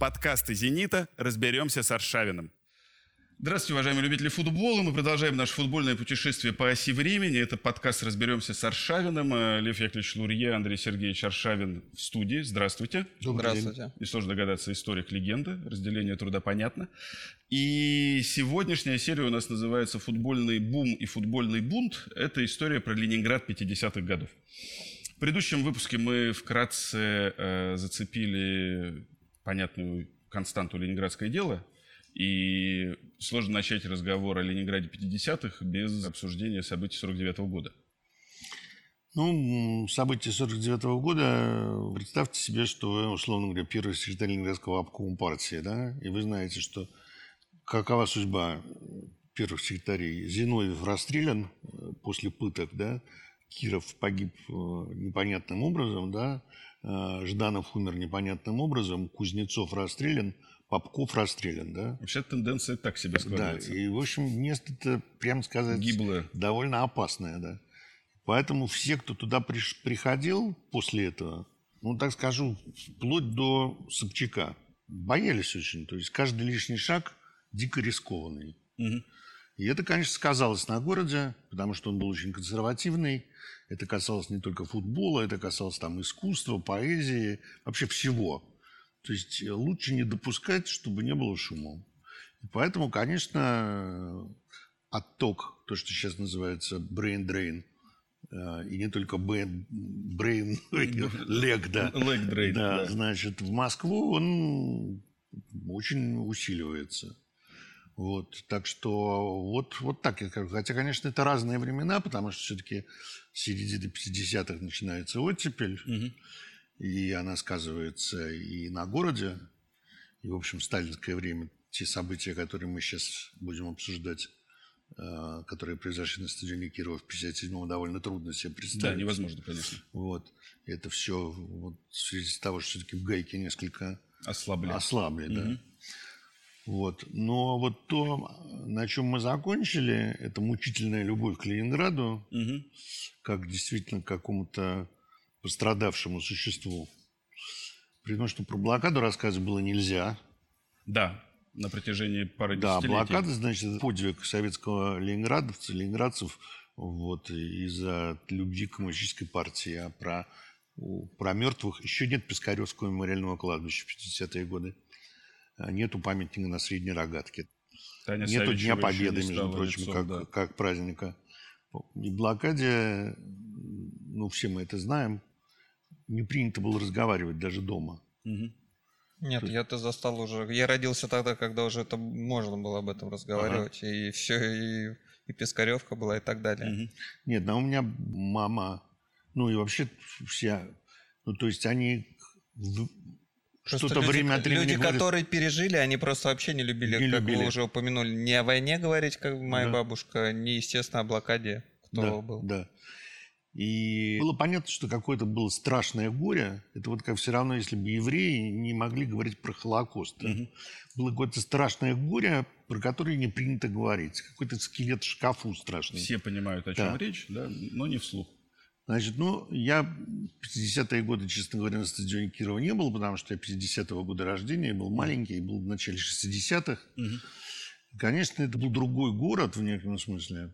Подкасты «Зенита». Разберемся с Аршавиным. Здравствуйте, уважаемые любители футбола. Мы продолжаем наше футбольное путешествие по оси времени. Это подкаст «Разберемся с Аршавиным». Э, Лев Яковлевич Лурье, Андрей Сергеевич Аршавин в студии. Здравствуйте. Здравствуйте. И сложно догадаться, историк легенды. Разделение труда понятно. И сегодняшняя серия у нас называется «Футбольный бум и футбольный бунт». Это история про Ленинград 50-х годов. В предыдущем выпуске мы вкратце э, зацепили понятную константу «Ленинградское дело», и сложно начать разговор о Ленинграде 50-х без обсуждения событий 49 -го года. Ну, события 49 -го года, представьте себе, что вы, условно говоря, первый секретарь Ленинградского обкома партии, да, и вы знаете, что какова судьба первых секретарей. Зиновьев расстрелян э, после пыток, да, Киров погиб э, непонятным образом, да, Жданов умер непонятным образом, Кузнецов расстрелян – Попков расстрелян, да? Вообще тенденция так себе складывается. Да, и, в общем, место-то, прямо сказать, Гиблое. довольно опасное, да. Поэтому все, кто туда приш- приходил после этого, ну, так скажу, вплоть до Собчака, боялись очень. То есть каждый лишний шаг дико рискованный. Угу. И это, конечно, сказалось на городе, потому что он был очень консервативный. Это касалось не только футбола, это касалось там искусства, поэзии, вообще всего. То есть э, лучше не допускать, чтобы не было шума. И поэтому, конечно, отток, то, что сейчас называется brain drain, э, и не только brain, brain leg, да, leg drain, да, да, значит, в Москву он очень усиливается. Вот, так что вот, вот так я скажу. Хотя, конечно, это разные времена, потому что все-таки с середины 50-х начинается оттепель. Угу и она сказывается и на городе, и, в общем, в сталинское время те события, которые мы сейчас будем обсуждать, э, которые произошли на стадионе Кирова в 57-м, довольно трудно себе представить. Да, невозможно, конечно. Вот. Это все вот, в связи с того, что все-таки в гайке несколько ослабли. Ослабли, угу. да. Вот. Но вот то, на чем мы закончили, это мучительная любовь к Ленинграду, угу. как действительно к какому-то пострадавшему существу. При том, что про блокаду рассказывать было нельзя. Да, на протяжении пары да, десятилетий. Да, блокада, значит, подвиг советского ленинградовца, ленинградцев вот, из-за любви к коммунистической партии. А про, про мертвых еще нет Пискаревского мемориального кладбища в 50-е годы. А нету памятника на Средней Рогатке. Таня Нету Савичева Дня Победы, между прочим, лицом, как, да. как праздника. И блокаде, ну, все мы это знаем, не принято было разговаривать даже дома. Угу. Нет, есть... я-то застал уже. Я родился тогда, когда уже это можно было об этом разговаривать. Ага. И все, и, и Пискаревка была, и так далее. Угу. Нет, ну у меня мама, ну и вообще все, ну то есть они что-то время от времени Люди, говорят... которые пережили, они просто вообще не любили, не как любили. вы уже упомянули, не о войне говорить, как моя да. бабушка, не, естественно, о блокаде, кто да, был. Да. И было понятно, что какое-то было страшное горе. Это вот как все равно, если бы евреи не могли говорить про Холокост. Угу. Было какое-то страшное горе, про которое не принято говорить. Какой-то скелет в шкафу страшный. Все понимают, о чем да. речь, да, но не вслух. Значит, ну, я 50-е годы, честно говоря, на стадионе Кирова не был, потому что я 50-го года рождения, был маленький, был в начале 60-х. Угу. Конечно, это был другой город в некотором смысле.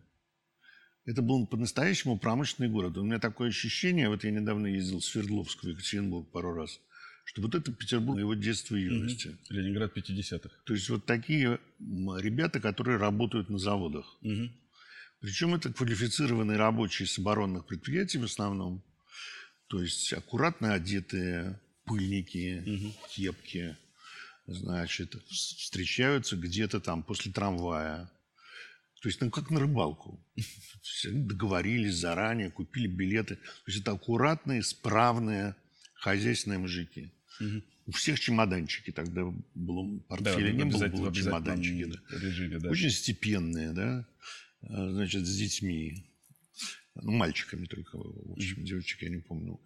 Это был по-настоящему промышленный город. У меня такое ощущение, вот я недавно ездил в Свердловск, в Екатеринбург пару раз, что вот это Петербург его детства и юности. Угу. Ленинград 50-х. То есть вот такие ребята, которые работают на заводах. Угу. Причем это квалифицированные рабочие с оборонных предприятий в основном. То есть аккуратно одетые пыльники, угу. кепки. Значит, встречаются где-то там после трамвая. То есть, ну, как на рыбалку. Договорились заранее, купили билеты. То есть, это аккуратные, справные хозяйственные мужики. Угу. У всех чемоданчики тогда было, портфеля да, не было, было чемоданчики. Да. Режиме, да. Очень степенные, да, значит, с детьми. Ну, мальчиками только, в общем, девочек я не помню.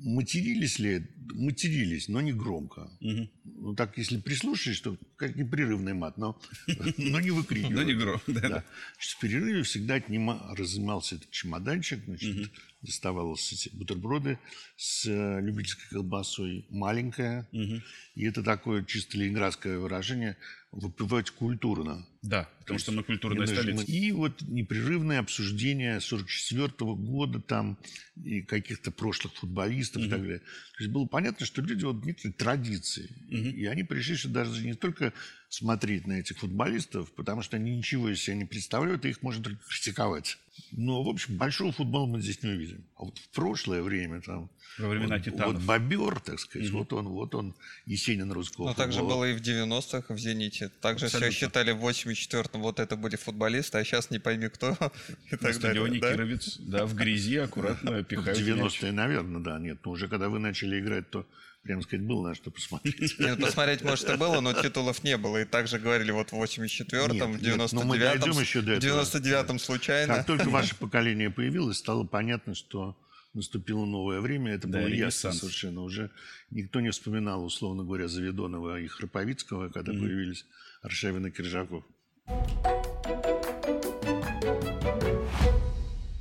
Матерились ли? Матерились, но не громко. Мгм. Ну, так, если прислушаешься, то как непрерывный мат, но, но не выкрикивай. Но не гром. Да, Да. в перерыве всегда отнима, разымался этот чемоданчик, значит, доставалось эти бутерброды с э, любительской колбасой, маленькая. Мгм. И это такое чисто ленинградское выражение выпивать культурно. Да, потому что мы культурная столица. И вот непрерывное обсуждение 44 года там и каких-то прошлых футболистов и так далее. То есть было понятно, что люди вот некоторые традиции. И они пришли сюда даже не только смотреть на этих футболистов, потому что они ничего из себя не представляют, и их можно только критиковать. Но, в общем, большого футбола мы здесь не увидим. А вот в прошлое время там... Во времена вот, титанов. Вот бобер, так сказать, вот он, вот он, Есенин русского Но также футбола. было и в 90-х в «Зените». Также Абсолютно. все считали в 84-м вот это будет футболист, а сейчас не пойми кто. и На так стадионе далее, да? Кировец, да, в грязи аккуратно В пихают мяч. 90-е, наверное, да, нет. Но уже когда вы начали играть, то, прямо сказать, было на что посмотреть. Нет, посмотреть, может, и было, но титулов не было. И также говорили вот в 84-м, Нет, в нет, но мы дойдем 99-м, еще до в этого. 99-м случайно. Как только ваше поколение появилось, стало понятно, что наступило новое время. Это Да, было ясно совершенно. Уже никто не вспоминал, условно говоря, Заведонова и Храповицкого, когда появились Аршавин и Киржаков.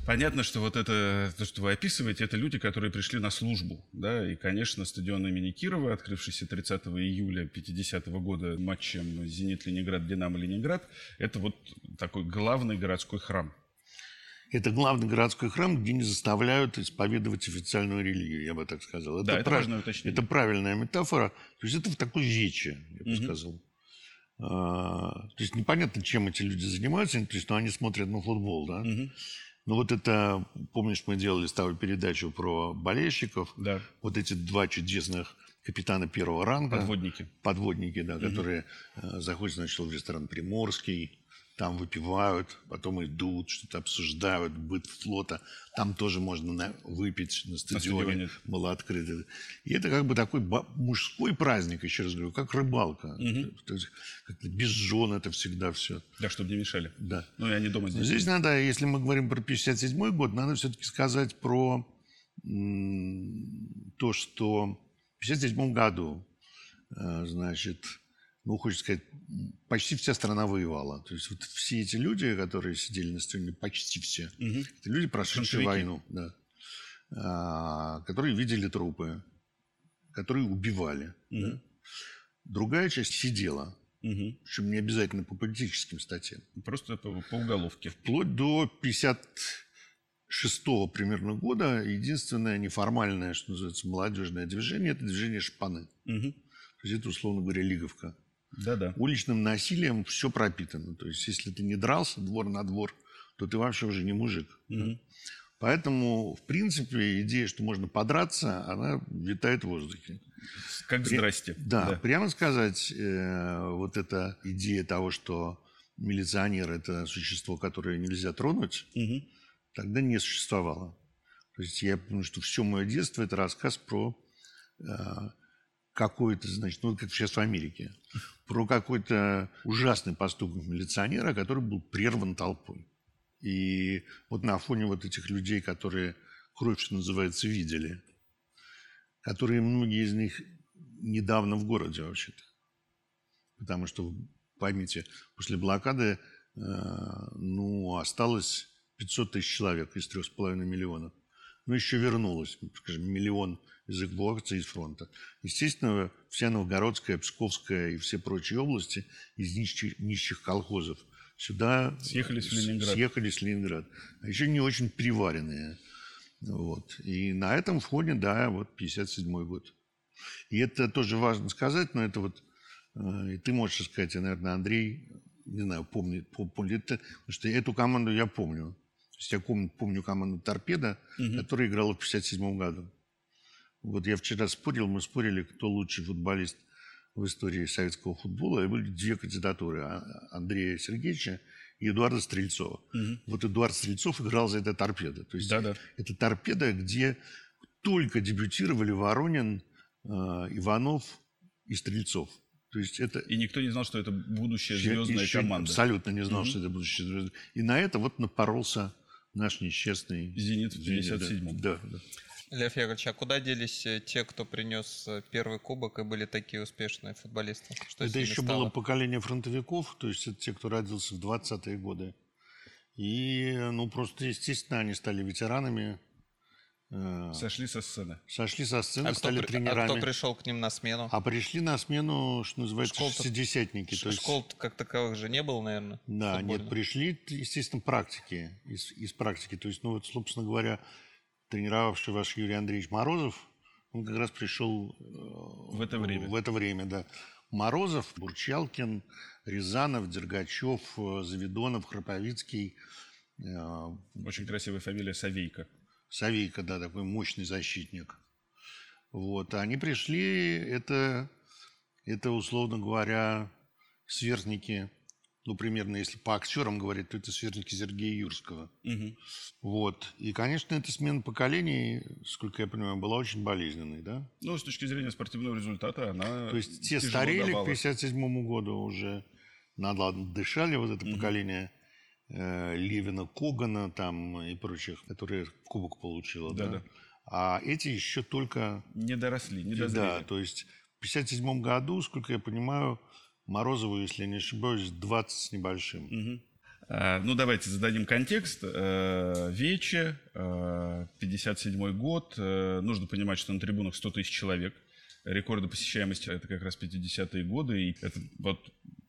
Понятно, что вот это, то, что вы описываете, это люди, которые пришли на службу, да, и, конечно, стадион имени Кирова, открывшийся 30 июля 50 года матчем «Зенит-Ленинград», «Динамо-Ленинград», это вот такой главный городской храм. Это главный городской храм, где не заставляют исповедовать официальную религию, я бы так сказал. Да, это прав- важное уточнение. Это правильная метафора. То есть это в такой вече, я бы сказал. А, то есть непонятно, чем эти люди занимаются, то есть, но они смотрят на футбол, да. Ну вот это, помнишь, мы делали с тобой передачу про болельщиков. Да. Вот эти два чудесных капитана первого ранга. Подводники. Подводники, да, которые э, заходят сначала в ресторан Приморский, там выпивают, потом идут, что-то обсуждают, быт флота. Там тоже можно на- выпить на стадионе. стадионе. Было открыто. И это как бы такой мужской праздник, еще раз говорю, как рыбалка. То есть как-то без жен это всегда все. Да, чтобы не мешали. Да. Ну, и они дома здесь. Здесь надо, если мы говорим про 57 год, надо все-таки сказать про м, то, что в 57 году, э, значит, ну, хочется сказать, почти вся страна воевала. То есть вот все эти люди, которые сидели на стадионе, почти все, Мгм. это люди, прошедшие Фронтовики. войну, да, А, которые видели трупы, которые убивали. да. Мгм. Другая часть сидела, Мгм. причем не обязательно по политическим статьям. Просто по, по уголовке. Вплоть до 56 примерно года единственное неформальное, что называется, молодежное движение – это движение шпаны. Мгм. То есть это, условно говоря, лиговка. Да-да. Уличным насилием все пропитано. То есть если ты не дрался двор на двор, то ты вообще уже не мужик. Мгм. Поэтому, в принципе, идея, что можно подраться, она витает в воздухе. Как здрасте. Да, прямо сказать, э, вот эта идея того, что милиционер – это существо, которое нельзя тронуть, Мгм. тогда не существовало. То есть я помню, что все мое детство – это рассказ про э, какой-то, значит, ну, как сейчас в Америке, про какой-то ужасный поступок милиционера, который был прерван толпой. И вот на фоне вот этих людей, которые кровь, что называется, видели, которые многие из них недавно в городе вообще-то. Потому что, поймите, после блокады э, ну, осталось 500 тысяч человек из 3,5 миллионов. Ну, еще вернулось, скажем, миллион из эвакуации из фронта. Естественно, вся Новгородская, Псковская и все прочие области из нищих, нищих колхозов сюда Съехались в с- Ленинград. Съехались в Ленинград. А еще не очень приваренные. Вот. И на этом фоне, да, вот 57 год. И это тоже важно сказать, но это вот, э, и ты можешь сказать, и, наверное, Андрей, не знаю, помнит, пом- помнит это, потому что эту команду я помню. То есть я помню, помню команду «Торпеда», которая играла в 57 году. Вот я вчера спорил, мы спорили, кто лучший футболист в истории советского футбола. И были две кандидатуры. А- Андрея Сергеевича и Эдуарда Стрельцова. Вот Эдуард Стрельцов играл за это «Торпедо». То есть Да-да. это «Торпедо», где только дебютировали Воронин, э, Иванов и Стрельцов. То есть это И никто не знал, что это будущая звездная еще команда. Абсолютно не знал, что это будущая звезда. И на это вот напоролся наш несчастный «Зенит» в «Зенит», да. 57-м. Да, да. Лев Яковлевич, а куда делись э, те, кто принес э, первый кубок и были такие успешные футболисты? Что это еще стало? было поколение фронтовиков, то есть это те, кто родился в 20-е годы. И, ну, просто, естественно, они стали ветеранами, э, Сошли со сцены. сошли со сцены, А кто, стали а тренерами. кто пришел к ним на смену? А пришли на смену, что называется, Школ-то- шестидесятники. Ш- то есть- Школ как таковых же не было, наверное? Да, нет, футбольных? пришли, естественно, практики, из, из практики. То есть, ну вот, собственно говоря, тренировавший ваш Юрий Андреевич Морозов, он как раз пришел э, В это время. В это время, да. Морозов, Бурчалкин, Рязанов, Дергачев, э, Завидонов, Храповицкий, э, Очень красивая фамилия Савейко. Савейко, да, такой мощный защитник. Вот, они пришли, это, это, условно говоря, сверстники, ну, примерно, если по актерам говорить, то это сверстники Сергея Юрского. Мгм. Вот. И, конечно, эта смена поколений, сколько я понимаю, была очень болезненной, да? Ну, с точки зрения спортивного результата, она То есть те старели давала. к 57 году уже, надо, дышали вот это поколение э, Левина, Когана там и прочих, которые кубок получило, да? Да-да. А эти еще только Не доросли, не Да, дозрели. то есть в 57 году, сколько я понимаю, Морозову, если не ошибаюсь, 20 с небольшим. А, Ну, давайте зададим контекст. Э, Вече, э, 57 год. Нужно понимать, что на трибунах 100 тысяч человек. Рекорды посещаемости – это как раз 50-е годы. И это вот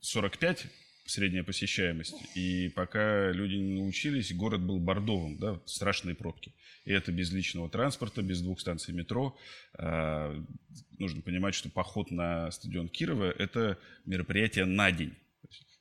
45 средняя посещаемость. И пока люди не научились, город был бордовым, да, страшные пробки. И это без личного транспорта, без двух станций метро. А, Нужно понимать, что поход на стадион Кирова – это мероприятие на день.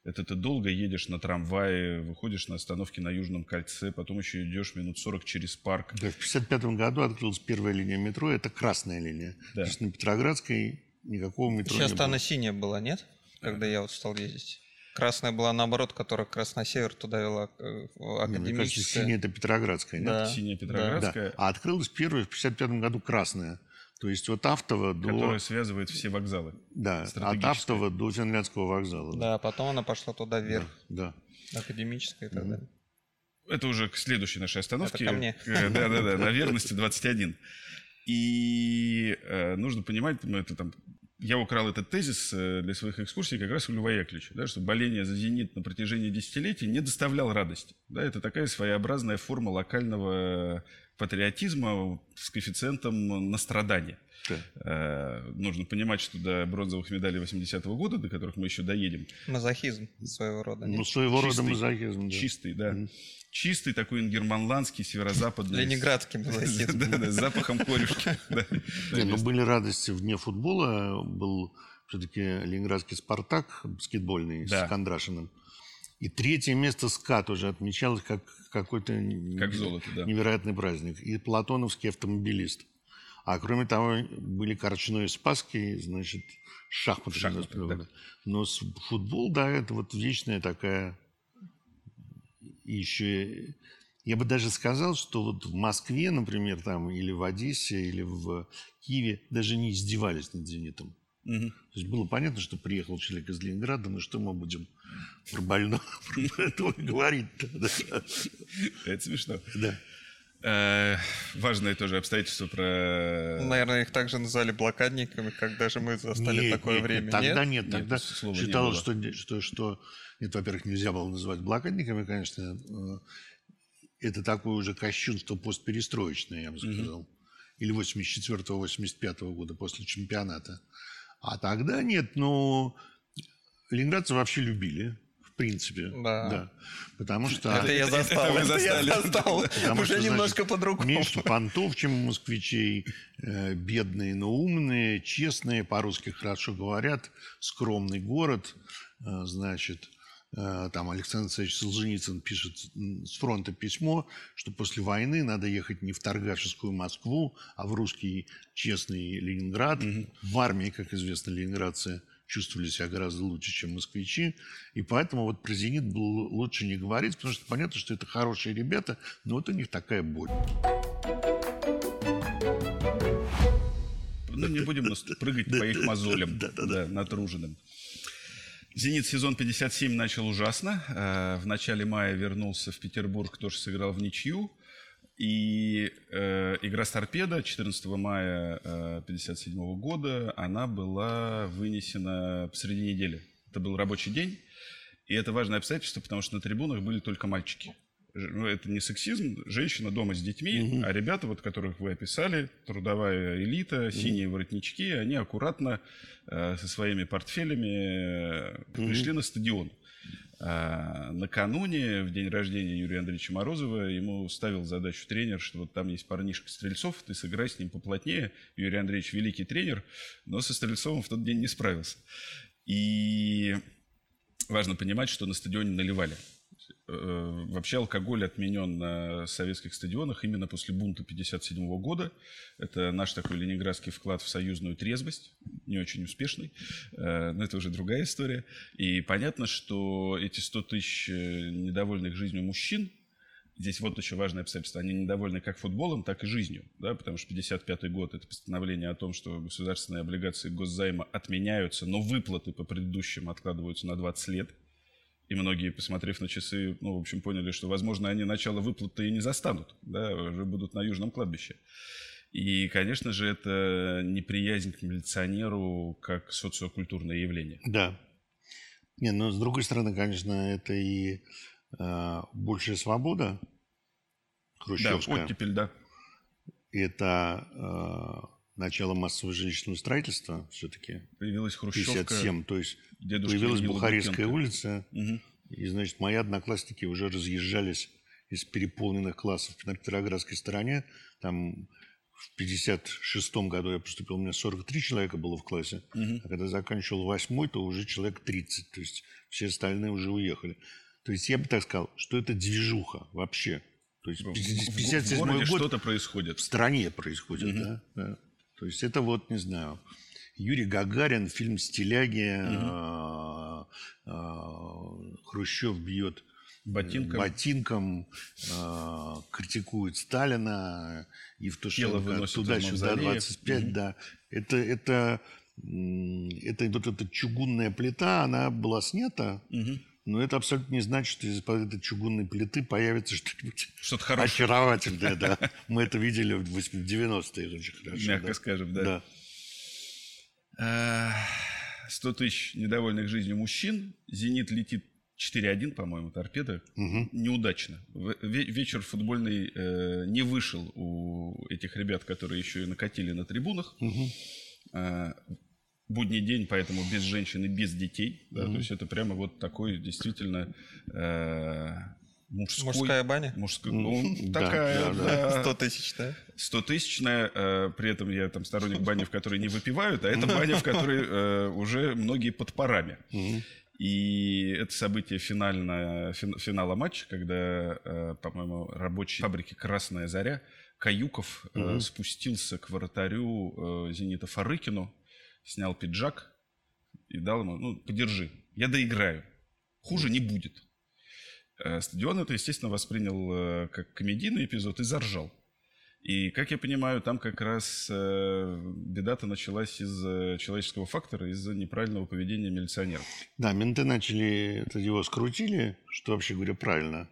Это ты долго едешь на трамвае, выходишь на остановке на Южном кольце, потом еще идешь минут 40 через парк. Да, в 55 году открылась первая линия метро, это красная линия. Да. То есть на Петроградской никакого метро Сейчас не было. она синяя была, нет? Когда я вот стал ездить. Красная была наоборот, которая как раз на север туда вела, э, в Не, Мне кажется, академическая. синяя это Петроградская, нет? Да. Синяя Да. Петроградская, А открылась первая в 55 году красная. То есть от Автова до... которая связывает все вокзалы. Да, от. Автова до Финляндского вокзала. Да, а потом она пошла туда да, вверх, да. академическая и так далее. Это уже к следующей нашей остановке. Это ко мне. Э, Да-да-да, на верности 21. И э, нужно понимать, мы это там, я украл этот тезис э, для своих экскурсий как раз у Льва Яковлевича, да, что боление за «Зенит» на протяжении десятилетий не доставлял радости. Да, это такая своеобразная форма локального патриотизма с коэффициентом настрадания. Да. Э, нужно понимать, что до бронзовых медалей 80-го года, до которых мы еще доедем, Мазохизм своего рода. Ну, своего рода Чистый. мазохизм. да. чистый, да, Мгм. чистый такой ингерманландский, северо-западный. Ленинградский мазохизм. Да, да, с запахом корюшки. Не, ну были радости вне футбола. Был все-таки ленинградский «Спартак» баскетбольный с Кондрашиным. И третье место СКА тоже отмечалось как какой-то Как золото, да. невероятный праздник. И платоновский автомобилист. А кроме того, были Корчной и Спасский, значит, шахматы. Шахматы, да. Но футбол, да, это вот вечная такая... Еще... Я бы даже сказал, что вот в Москве, например, там, или в Одессе, или в Киеве даже не издевались над «Зенитом». Мгм. То есть было понятно, что приехал человек из Ленинграда, но что мы будем про больного про этого говорить да. Это смешно. да. Э, Важное тоже обстоятельство про... Наверное, их также назвали блокадниками, как даже мы застали Нет, такое нет, время. нет, тогда Нет? нет, тогда Нет, считалось, было. что, что, что нет, во-первых, нельзя было называть блокадниками, конечно, э, это такое уже кощунство постперестроечное, я бы сказал, или 84-85 года после чемпионата. А тогда нет, ну, ленинградцы вообще любили, в принципе, Да. потому что... Это я это застал. вы Это я застали. застал. Потому Уже что, немножко по-другому. Меньше понтов, чем у москвичей. Э, Бедные, но умные, честные, по-русски хорошо говорят. Скромный город, э, значит. э, Там Александр Александрович Солженицын пишет с фронта письмо, что после войны надо ехать не в торгашескую Москву, а в русский честный Ленинград. В армии, как известно, ленинградцы чувствовали себя гораздо лучше, чем москвичи. И поэтому вот про «Зенит» было лучше не говорить, потому что понятно, что это хорошие ребята, но вот у них такая боль. Ну, не будем прыгать по их мозолям, да, натруженным. «Зенит» сезон 57 начал ужасно. Э, В начале мая вернулся в Петербург, тоже сыграл в ничью. И э, игра с торпедо 14 мая 1957 э, года, она была вынесена посреди недели. Это был рабочий день, и это важное обстоятельство, потому что на трибунах были только мальчики. Ну, это не сексизм, женщина дома с детьми, угу. а ребята, вот которых вы описали, трудовая элита, синие угу. воротнички, они аккуратно э, со своими портфелями э, пришли на стадион. А накануне, в день рождения Юрия Андреевича Морозова, ему ставил задачу тренер, что вот там есть парнишка Стрельцов, ты сыграй с ним поплотнее. Юрий Андреевич великий тренер, но со Стрельцовым в тот день не справился. И важно понимать, что на стадионе наливали. Э, вообще алкоголь отменен на советских стадионах именно после бунта 1957 года. Это наш такой ленинградский вклад в союзную трезвость, не очень успешный, э, но это уже другая история. И понятно, что эти 100 тысяч э, недовольных жизнью мужчин, здесь вот еще важное обстоятельство, они недовольны как футболом, так и жизнью, да, потому что 55 год – это постановление о том, что государственные облигации госзайма отменяются, но выплаты по предыдущим откладываются на 20 лет – и многие, посмотрев на часы, ну, в общем, поняли, что, возможно, они начало выплаты и не застанут, да, уже будут на Южном кладбище. И, конечно же, это неприязнь к милиционеру как социокультурное явление. Да. Не, но с другой стороны, конечно, это и э, большая свобода хрущевская. Да, оттепель, да. Это начало массового жилищного строительства все-таки. Появилась Хрущевка. 57, то есть появилась Бухарестская улица. Угу. И, значит, мои одноклассники уже разъезжались из переполненных классов на Петроградской стороне. Там в 56 году я поступил, у меня 43 человека было в классе. Угу. А когда заканчивал восьмой, то уже человек 30. То есть все остальные уже уехали. То есть я бы так сказал, что это движуха вообще. То есть 57 год что-то происходит. В стране происходит, угу. да, да. То есть это вот, не знаю, Юрий Гагарин, фильм «Стиляги», угу. Хрущев бьет ботинком, ботинком э, критикует Сталина, Евтушенко туда-сюда, 25, угу. да. Это, это, это вот эта чугунная плита, она была снята, угу. Но это абсолютно не значит, что из-под этой чугунной плиты появится что-нибудь что хорошее. очаровательное. Да. Мы это видели в 90-е очень хорошо. Мягко да. скажем, да. да. 100 тысяч недовольных жизнью мужчин. «Зенит» летит 4-1, по-моему, торпеда. Угу. Неудачно. Вечер футбольный э, не вышел у этих ребят, которые еще и накатили на трибунах. Угу будний день, поэтому без женщин и без детей. Да, mm-hmm. То есть это прямо вот такой действительно э, мужской... Мужская баня? Мужская, ну, такая, да. Сто тысяч, да? Сто тысячная, э, при этом я там сторонник бани, в которой не выпивают, а это баня, в которой э, уже многие под парами. И это событие финальное, финала матча, когда, э, по-моему, рабочие фабрики «Красная заря» Каюков э, спустился к вратарю э, «Зенита» Фарыкину, снял пиджак и дал ему, ну, подержи, я доиграю, хуже не будет. Э, стадион это, естественно, воспринял э, как комедийный эпизод и заржал. И, как я понимаю, там как раз э, беда-то началась из человеческого фактора, из-за неправильного поведения милиционеров. Да, менты начали, это его скрутили, что вообще говоря правильно.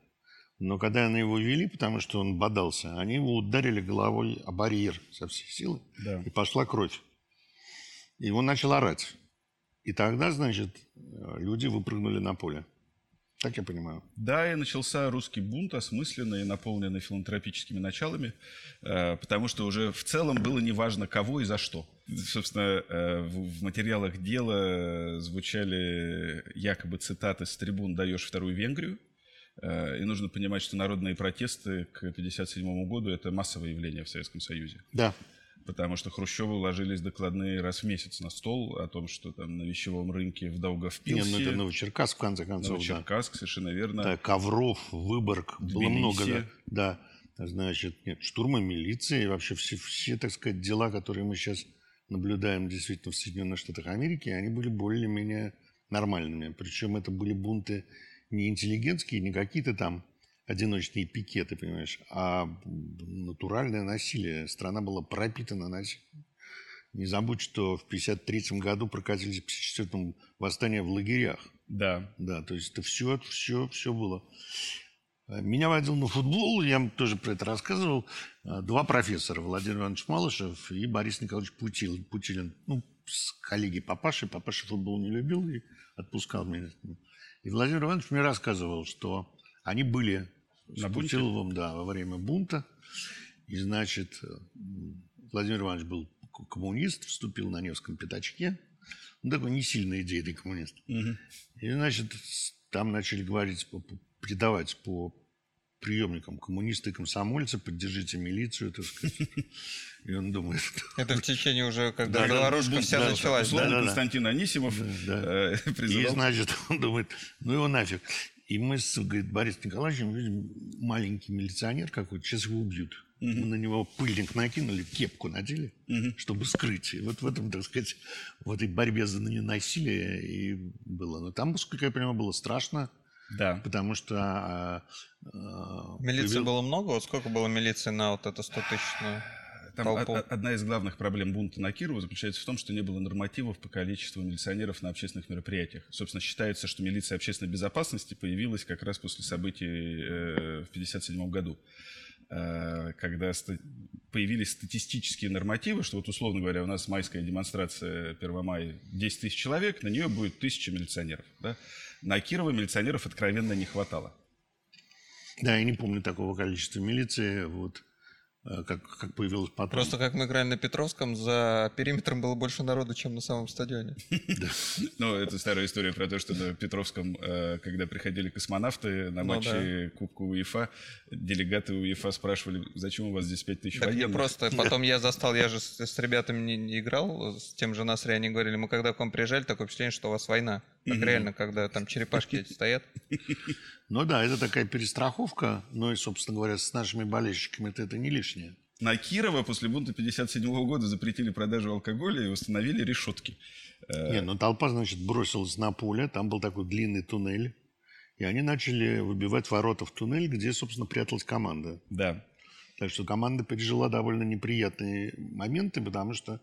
Но когда они его вели, потому что он бодался, они его ударили головой о барьер со всей силы, да. и пошла кровь. И он начал орать. И тогда, значит, люди выпрыгнули на поле. Так я понимаю. Да, и начался русский бунт, осмысленный и наполненный филантропическими началами, э, потому что уже в целом было неважно, кого и за что. Собственно, э, в материалах дела звучали якобы цитаты с трибун «даешь вторую Венгрию», э, и нужно понимать, что народные протесты к 1957 году – это массовое явление в Советском Союзе. Да потому что Хрущеву ложились докладные раз в месяц на стол о том, что там на вещевом рынке в Даугавпилсе... Нет, ну это Новочеркасск, в конце концов, Новочеркасск, да. совершенно верно. Да, Ковров, Выборг, Тбилиси. было много, да. да. Значит, нет, штурмы милиции, вообще все, все, так сказать, дела, которые мы сейчас наблюдаем действительно в Соединенных Штатах Америки, они были более-менее нормальными. Причем это были бунты не интеллигентские, не какие-то там одиночные пикеты, понимаешь, а натуральное насилие. Страна была пропитана насилием. Не забудь, что в 1953 году прокатились в 1954 восстания в лагерях. Да. Да, то есть это все, все, все было. Меня водил на футбол, я вам тоже про это рассказывал, а, два профессора, Владимир Иванович Малышев и Борис Николаевич Путилин. Путилин ну, с коллегой папаши, папаша футбол не любил и отпускал меня. И Владимир Иванович мне рассказывал, что они были На бунте? Путиловым да, во время бунта. И, значит, Владимир Иванович был коммунист, вступил на Невском пятачке. Ну, такой не сильный идейный коммунист. Мгм. И, значит, там начали говорить, по- по- передавать по приемникам коммунисты и комсомольцы, поддержите милицию, так сказать. И он думает, Это в течение уже, когда Да, да, белоруска бунт, вся да, началась. Да-да-да. Константин Анисимов Да. э, и, значит, он думает, ну его нафиг. И мы с, говорит, Борисом Николаевичем видим маленький милиционер какой-то, сейчас его убьют. Мы на него пыльник накинули, кепку надели, чтобы скрыть. И вот в этом, так сказать, в этой борьбе за насилие и было. Но там, насколько я понимаю, было страшно, Да. потому что... а, Милиции появил- было много? Вот сколько было милиции на вот это 100 тысячную Там толпу? одна из главных проблем бунта на Кирова заключается в том, что не было нормативов по количеству милиционеров на общественных мероприятиях. Собственно, считается, что милиция общественной безопасности появилась как раз после событий э, в 1957 году, Э, когда появились статистические нормативы, что вот, условно говоря, у нас майская демонстрация 1 мая 10 тысяч человек, на нее будет тысяча милиционеров. Да? На Кирова милиционеров откровенно не хватало. Да, я не помню такого количества милиции, вот, как, как появилось потом. Просто как мы играли на Петровском, за периметром было больше народу, чем на самом стадионе. Ну, это старая история про то, что на Петровском, э, когда приходили космонавты на Ну матче Кубка УЕФА, делегаты УЕФА спрашивали, зачем у вас здесь 5 тысяч Так не военных? просто. Потом я застал, я же с, ребятами не, играл, с тем же Насри, они говорили, мы когда к вам приезжали, такое впечатление, что у вас война. Так реально, когда там черепашки эти стоят. Ну да, это такая перестраховка, но и, собственно говоря, с нашими болельщиками это, это не лишнее. На Кирова после бунта 57 года запретили продажу алкоголя и установили решетки. Э, Не, ну толпа, значит, бросилась на поле, там был такой длинный туннель, и они начали выбивать ворота в туннель, где, собственно, пряталась команда. Да. Так что команда пережила довольно неприятные моменты, потому что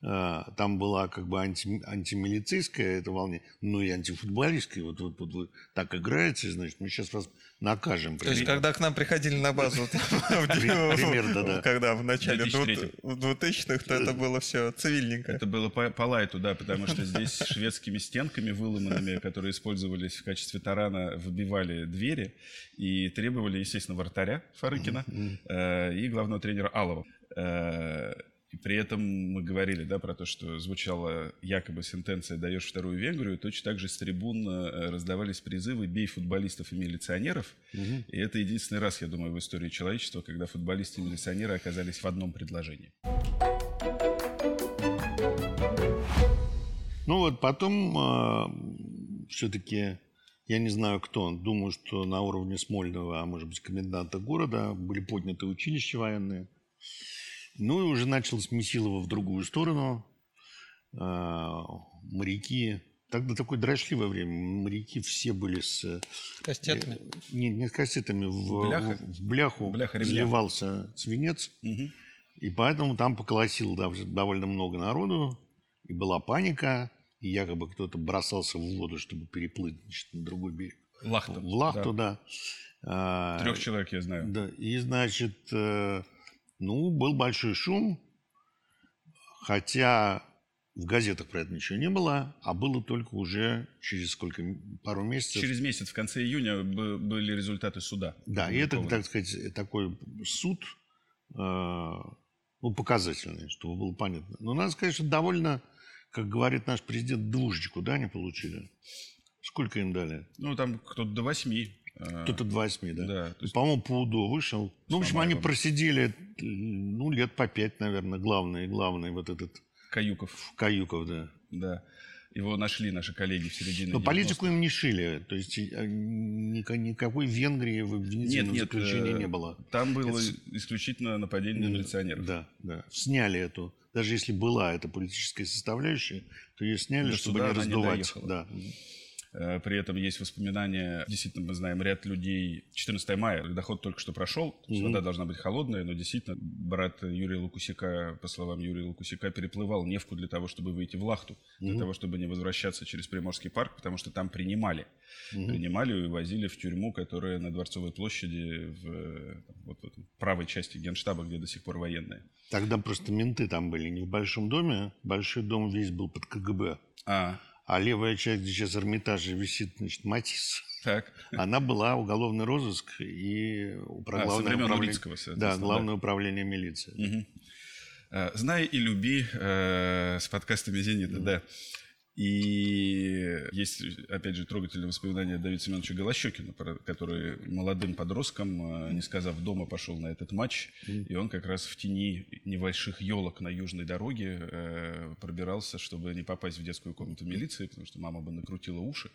там была как бы анти, антимилицейская это волне, ну и антифутболистская. Вот, вот, вот вы так играете, значит, мы сейчас вас накажем. То есть, Примерно. когда к нам приходили на базу, примерно, когда в начале 2003. 2000-х, то это было все цивильненько. Это было по, лайту, да, потому что здесь шведскими стенками выломанными, которые использовались в качестве тарана, выбивали двери и требовали, естественно, вратаря Фарыкина э, и главного тренера Алова. Э, и при этом мы говорили, да, про то, что звучала якобы сентенция «даешь вторую Венгрию», точно так же с трибун э, раздавались призывы «бей футболистов и милиционеров». И это единственный раз, я думаю, в истории человечества, когда футболисты и милиционеры оказались в одном предложении. Ну вот потом все-таки, я не знаю кто, думаю, что на уровне Смольного, а может быть коменданта города, были подняты училища военные. Ну и уже началось Месилово в другую сторону. А, Моряки, тогда такое дрочливое время, моряки все были с... э, Кастетами. Не, не с кассетами, в, в бляху Бляха заливался свинец. Мгм. И поэтому там поколосило дов- довольно много народу, и была паника, и якобы кто-то бросался в воду, чтобы переплыть значит, на другой берег. Лахта. В Лахту, да. А, Трех человек я знаю. да. И, значит, э, ну, был большой шум, хотя в газетах про это ничего не было, а было только уже через сколько, пару месяцев. Через месяц, в конце июня, были результаты суда. Да, и это, так сказать, такой суд, э, ну, показательный, чтобы было понятно. Но сказать, что довольно, как говорит наш президент, двушечку, да, они получили? Сколько им дали? Ну, там кто-то до восьми. Кто-то два восьми, да? Да, есть- По-моему, по УДО вышел. Ну, в общем, они просидели, ну, лет по пять, наверное, главный, главный вот этот Каюков, Каюков, да. да. Его нашли наши коллеги в середине Но 90-х. политику им не шили. То есть ника- никакой Венгрии в обвинительном Нет, нет, заключении э, не было. Там было Это- исключительно нападение на милиционеров. Да, да. Сняли эту. Даже если была эта политическая составляющая, то ее сняли, До чтобы не не раздувать. доехала. да. Э, при этом есть воспоминания, действительно, мы знаем ряд людей. 14 мая, доход только что прошел, mm-hmm. вода должна быть холодная, но действительно брат Юрия Лукусика, по словам Юрия Лукусика, переплывал Невку для того, чтобы выйти в Лахту, mm-hmm. для того, чтобы не возвращаться через Приморский парк, потому что там принимали. Mm-hmm. Принимали и возили в тюрьму, которая на Дворцовой площади в, вот, в правой части Генштаба, где до сих пор военные. Тогда просто менты там были не в Большом доме. Большой дом весь был под КГБ. А, а левая часть, где сейчас Эрмитажа висит, значит, Матис. Так. Она была уголовный розыск и управ... а, главное, управление... да, главное да. управление милиции. Угу. Знай и люби э, с подкастами «Зенита», mm. да. И есть, опять же, трогательное воспоминание Давида Семеновича Голощекина, который молодым подростком, э, не сказав дома, пошел на этот матч. И он как раз в тени небольших елок на южной дороге э, пробирался, чтобы не попасть в детскую комнату милиции, потому что мама бы накрутила уши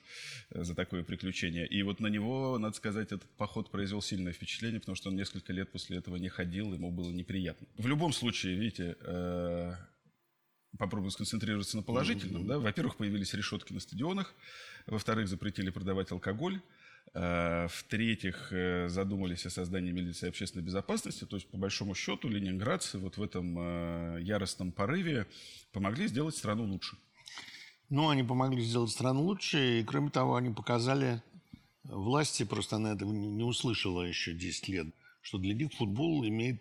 э, за такое приключение. И вот на него, надо сказать, этот поход произвел сильное впечатление, потому что он несколько лет после этого не ходил, ему было неприятно. В любом случае, видите, попробую сконцентрироваться на положительном. Да? Во-первых, появились решетки на стадионах. Во-вторых, запретили продавать алкоголь. Э, в-третьих, э, задумались о создании милиции общественной безопасности. То есть, по большому счету, ленинградцы вот в этом э, яростном порыве помогли сделать страну лучше. Ну, они помогли сделать страну лучше. И, кроме того, они показали власти, просто она этого не услышала еще 10 лет, что для них футбол имеет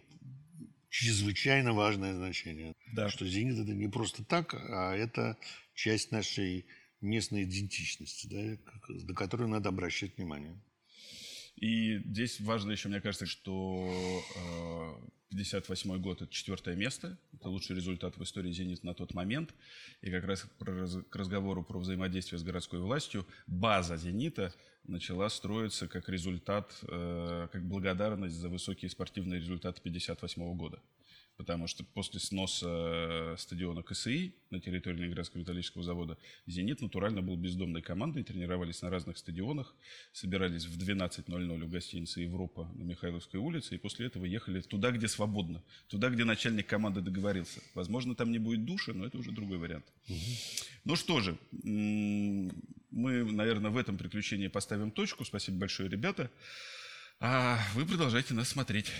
чрезвычайно важное значение. Да. Что «Зенит» — это не просто так, а это часть нашей местной идентичности, да, до которой надо обращать внимание. И здесь важно еще, мне кажется, что 58 год – это четвертое место. Это лучший результат в истории «Зенит» на тот момент. И как раз к разговору про взаимодействие с городской властью база «Зенита» начала строиться как результат, э, как благодарность за высокие спортивные результаты 1958 года потому что после сноса э, стадиона КСИ на территории Ленинградского металлического завода «Зенит» натурально был бездомной командой, тренировались на разных стадионах, собирались в 12.00 у гостиницы «Европа» на Михайловской улице, и после этого ехали туда, где свободно, туда, где начальник команды договорился. Возможно, там не будет души, но это уже другой вариант. Угу. Ну что же, мы, наверное, в этом приключении поставим точку. Спасибо большое, ребята. А вы продолжайте нас смотреть.